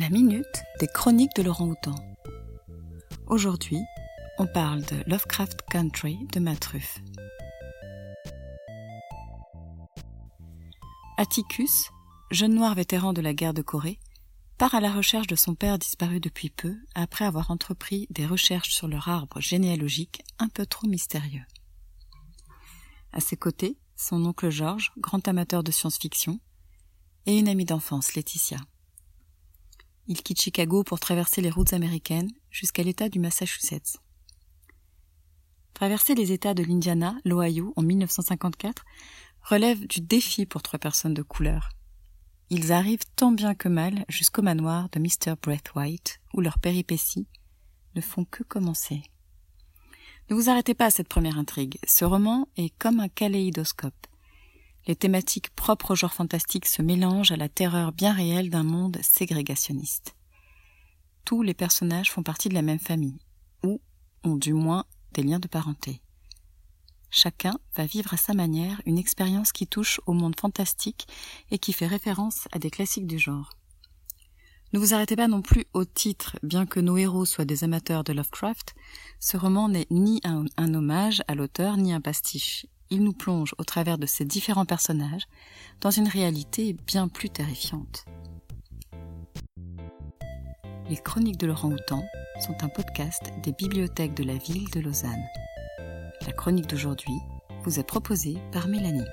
La minute des chroniques de Laurent Houtan. Aujourd'hui, on parle de Lovecraft Country de Matruff. Atticus, jeune noir vétéran de la guerre de Corée, part à la recherche de son père disparu depuis peu après avoir entrepris des recherches sur leur arbre généalogique un peu trop mystérieux. À ses côtés, son oncle George, grand amateur de science-fiction, et une amie d'enfance, Laetitia. Il quitte Chicago pour traverser les routes américaines jusqu'à l'État du Massachusetts. Traverser les États de l'Indiana, l'Ohio en 1954 relève du défi pour trois personnes de couleur. Ils arrivent tant bien que mal jusqu'au manoir de Mr. White, où leurs péripéties ne font que commencer. Ne vous arrêtez pas à cette première intrigue. Ce roman est comme un kaléidoscope. Les thématiques propres au genre fantastique se mélangent à la terreur bien réelle d'un monde ségrégationniste. Tous les personnages font partie de la même famille, ou ont du moins des liens de parenté. Chacun va vivre à sa manière une expérience qui touche au monde fantastique et qui fait référence à des classiques du genre. Ne vous arrêtez pas non plus au titre, bien que nos héros soient des amateurs de Lovecraft, ce roman n'est ni un, hommage à l'auteur ni un pastiche il nous plonge au travers de ces différents personnages dans une réalité bien plus terrifiante. Les Chroniques de Laurent Houtan sont un podcast des bibliothèques de la ville de Lausanne. La chronique d'aujourd'hui vous est proposée par Mélanie.